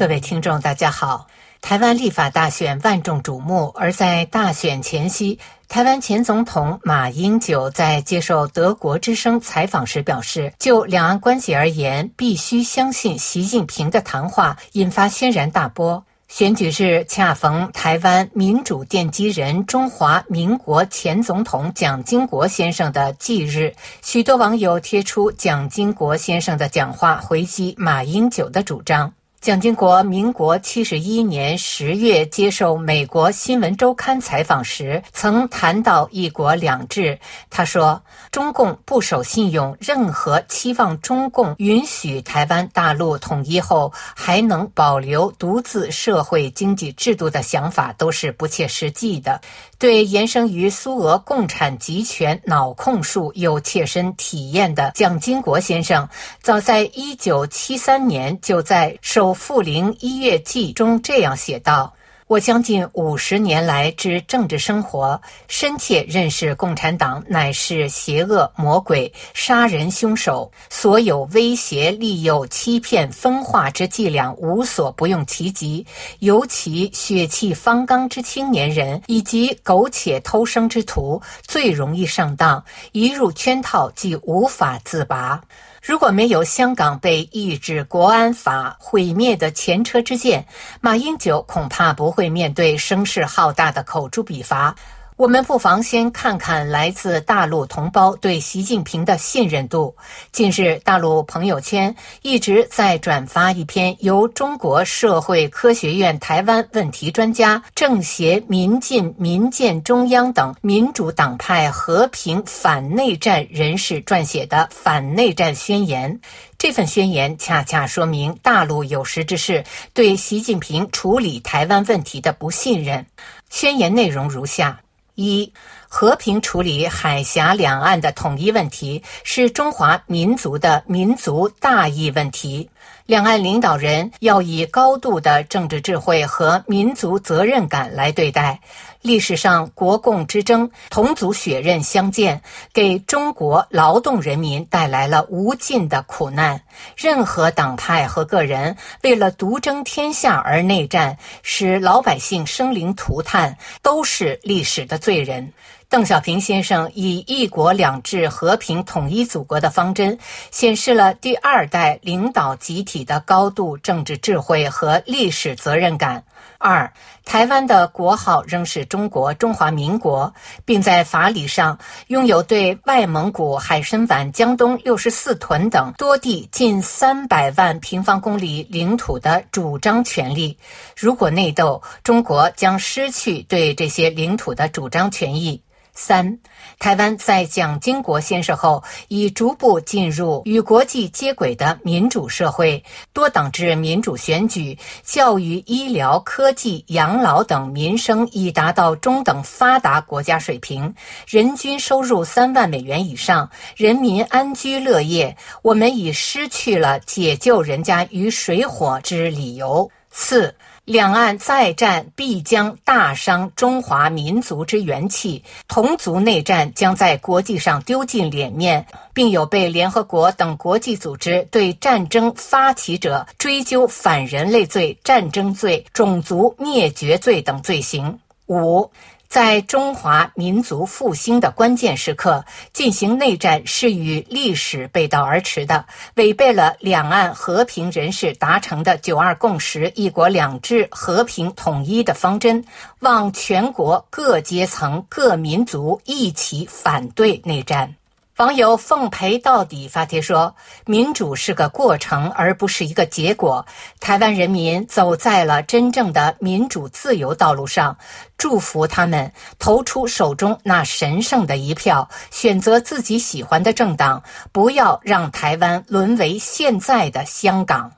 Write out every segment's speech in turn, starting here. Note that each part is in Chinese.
各位听众，大家好。台湾立法大选万众瞩目，而在大选前夕，台湾前总统马英九在接受德国之声采访时表示，就两岸关系而言，必须相信习近平的谈话，引发轩然大波。选举日恰逢台湾民主奠基人、中华民国前总统蒋经国先生的忌日，许多网友贴出蒋经国先生的讲话回击马英九的主张。蒋经国民国七十一年十月接受美国新闻周刊采访时，曾谈到“一国两制”。他说：“中共不守信用，任何期望中共允许台湾大陆统一后还能保留独自社会经济制度的想法，都是不切实际的。”对延伸于苏俄共产集权脑控术有切身体验的蒋经国先生，早在一九七三年就在首。《富林一月记》中这样写道：“我将近五十年来之政治生活，深切认识共产党乃是邪恶魔鬼、杀人凶手，所有威胁、利诱、欺骗、分化之伎俩无所不用其极。尤其血气方刚之青年人以及苟且偷生之徒，最容易上当，一入圈套即无法自拔。”如果没有香港被抑制国安法毁灭的前车之鉴，马英九恐怕不会面对声势浩大的口诛笔伐。我们不妨先看看来自大陆同胞对习近平的信任度。近日，大陆朋友圈一直在转发一篇由中国社会科学院台湾问题专家、政协民进民建中央等民主党派和平反内战人士撰写的反内战宣言。这份宣言恰恰说明大陆有识之士对习近平处理台湾问题的不信任。宣言内容如下。一、和平处理海峡两岸的统一问题是中华民族的民族大义问题。两岸领导人要以高度的政治智慧和民族责任感来对待。历史上国共之争，同族血刃相见，给中国劳动人民带来了无尽的苦难。任何党派和个人为了独争天下而内战，使老百姓生灵涂炭，都是历史的罪人。邓小平先生以“一国两制”和平统一祖国的方针，显示了第二代领导集体的高度政治智慧和历史责任感。二，台湾的国号仍是中国中华民国，并在法理上拥有对外蒙古、海参崴、江东六十四屯等多地近三百万平方公里领土的主张权利。如果内斗，中国将失去对这些领土的主张权益。三，台湾在蒋经国先生后，已逐步进入与国际接轨的民主社会，多党制民主选举、教育、医疗、科技、养老等民生已达到中等发达国家水平，人均收入三万美元以上，人民安居乐业。我们已失去了解救人家于水火之理由。四。两岸再战必将大伤中华民族之元气，同族内战将在国际上丢尽脸面，并有被联合国等国际组织对战争发起者追究反人类罪、战争罪、种族灭绝罪等罪行。五。在中华民族复兴的关键时刻进行内战是与历史背道而驰的，违背了两岸和平人士达成的“九二共识”“一国两制”和平统一的方针，望全国各阶层、各民族一起反对内战。网友奉陪到底发帖说：“民主是个过程，而不是一个结果。台湾人民走在了真正的民主自由道路上，祝福他们投出手中那神圣的一票，选择自己喜欢的政党，不要让台湾沦为现在的香港。”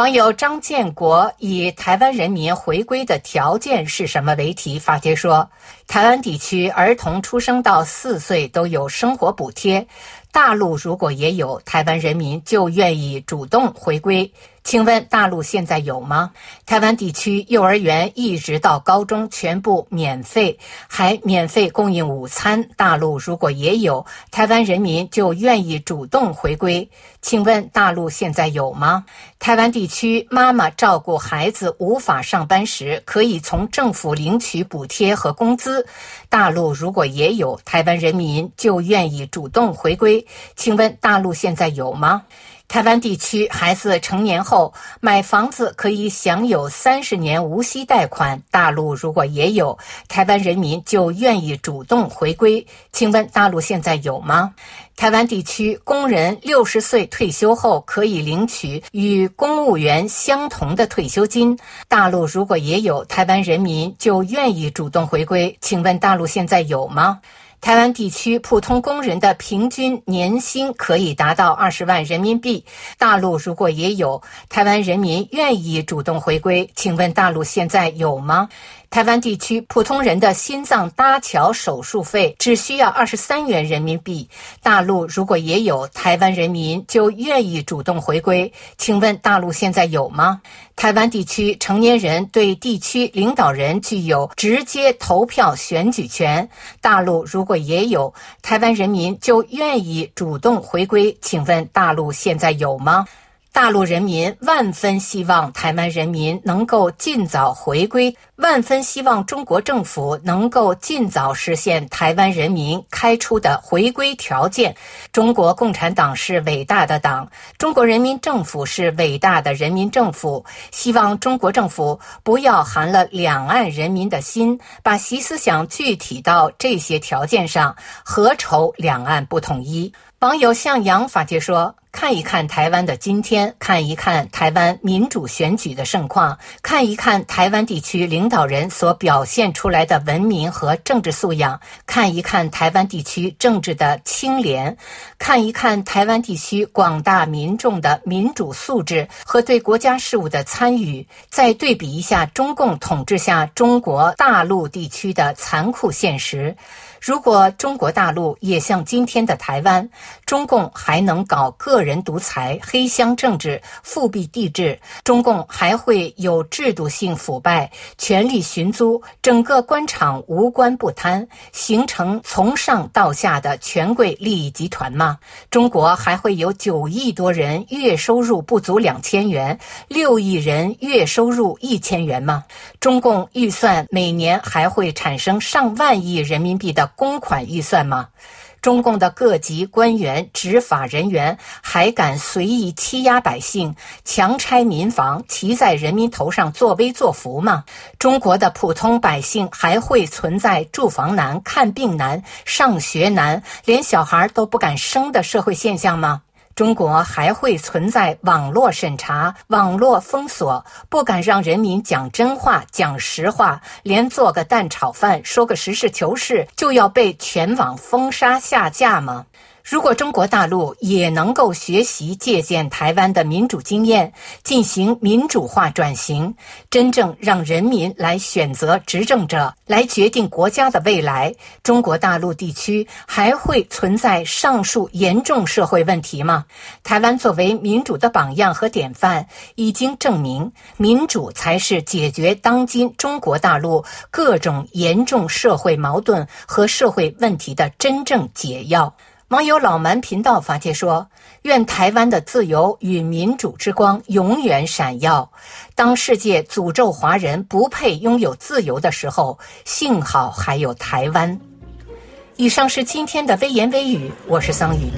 网友张建国以“台湾人民回归的条件是什么”为题发帖说：“台湾地区儿童出生到四岁都有生活补贴，大陆如果也有，台湾人民就愿意主动回归。请问大陆现在有吗？台湾地区幼儿园一直到高中全部免费，还免费供应午餐。大陆如果也有，台湾人民就愿意主动回归。请问大陆现在有吗？台湾地区妈妈照顾孩子无法上班时，可以从政府领取补贴和工资。大陆如果也有，台湾人民就愿意主动回归。请问大陆现在有吗？台湾地区孩子成年后买房子可以享有三十年无息贷款。大陆如果也有，台湾人民就愿意主动回归。请问大陆现在有吗？台湾地区工人六十岁退休后可以领取与公务员相同的退休金。大陆如果也有，台湾人民就愿意主动回归。请问大陆现在有吗？台湾地区普通工人的平均年薪可以达到二十万人民币。大陆如果也有，台湾人民愿意主动回归。请问大陆现在有吗？台湾地区普通人的心脏搭桥手术费只需要二十三元人民币。大陆如果也有，台湾人民就愿意主动回归。请问大陆现在有吗？台湾地区成年人对地区领导人具有直接投票选举权。大陆如果也有，台湾人民就愿意主动回归。请问大陆现在有吗？大陆人民万分希望台湾人民能够尽早回归，万分希望中国政府能够尽早实现台湾人民开出的回归条件。中国共产党是伟大的党，中国人民政府是伟大的人民政府。希望中国政府不要寒了两岸人民的心，把习思想具体到这些条件上，何愁两岸不统一？网友向阳法界说。看一看台湾的今天，看一看台湾民主选举的盛况，看一看台湾地区领导人所表现出来的文明和政治素养，看一看台湾地区政治的清廉，看一看台湾地区广大民众的民主素质和对国家事务的参与，再对比一下中共统治下中国大陆地区的残酷现实。如果中国大陆也像今天的台湾，中共还能搞个人独裁、黑箱政治、复辟帝制，中共还会有制度性腐败、权力寻租、整个官场无官不贪，形成从上到下的权贵利益集团吗？中国还会有九亿多人月收入不足两千元，六亿人月收入一千元吗？中共预算每年还会产生上万亿人民币的？公款预算吗？中共的各级官员、执法人员还敢随意欺压百姓、强拆民房、骑在人民头上作威作福吗？中国的普通百姓还会存在住房难、看病难、上学难，连小孩都不敢生的社会现象吗？中国还会存在网络审查、网络封锁，不敢让人民讲真话、讲实话，连做个蛋炒饭、说个实事求是，就要被全网封杀下架吗？如果中国大陆也能够学习借鉴台湾的民主经验，进行民主化转型，真正让人民来选择执政者，来决定国家的未来，中国大陆地区还会存在上述严重社会问题吗？台湾作为民主的榜样和典范，已经证明民主才是解决当今中国大陆各种严重社会矛盾和社会问题的真正解药。网友老蛮频道发帖说：“愿台湾的自由与民主之光永远闪耀。当世界诅咒华人不配拥有自由的时候，幸好还有台湾。”以上是今天的微言微语，我是桑榆。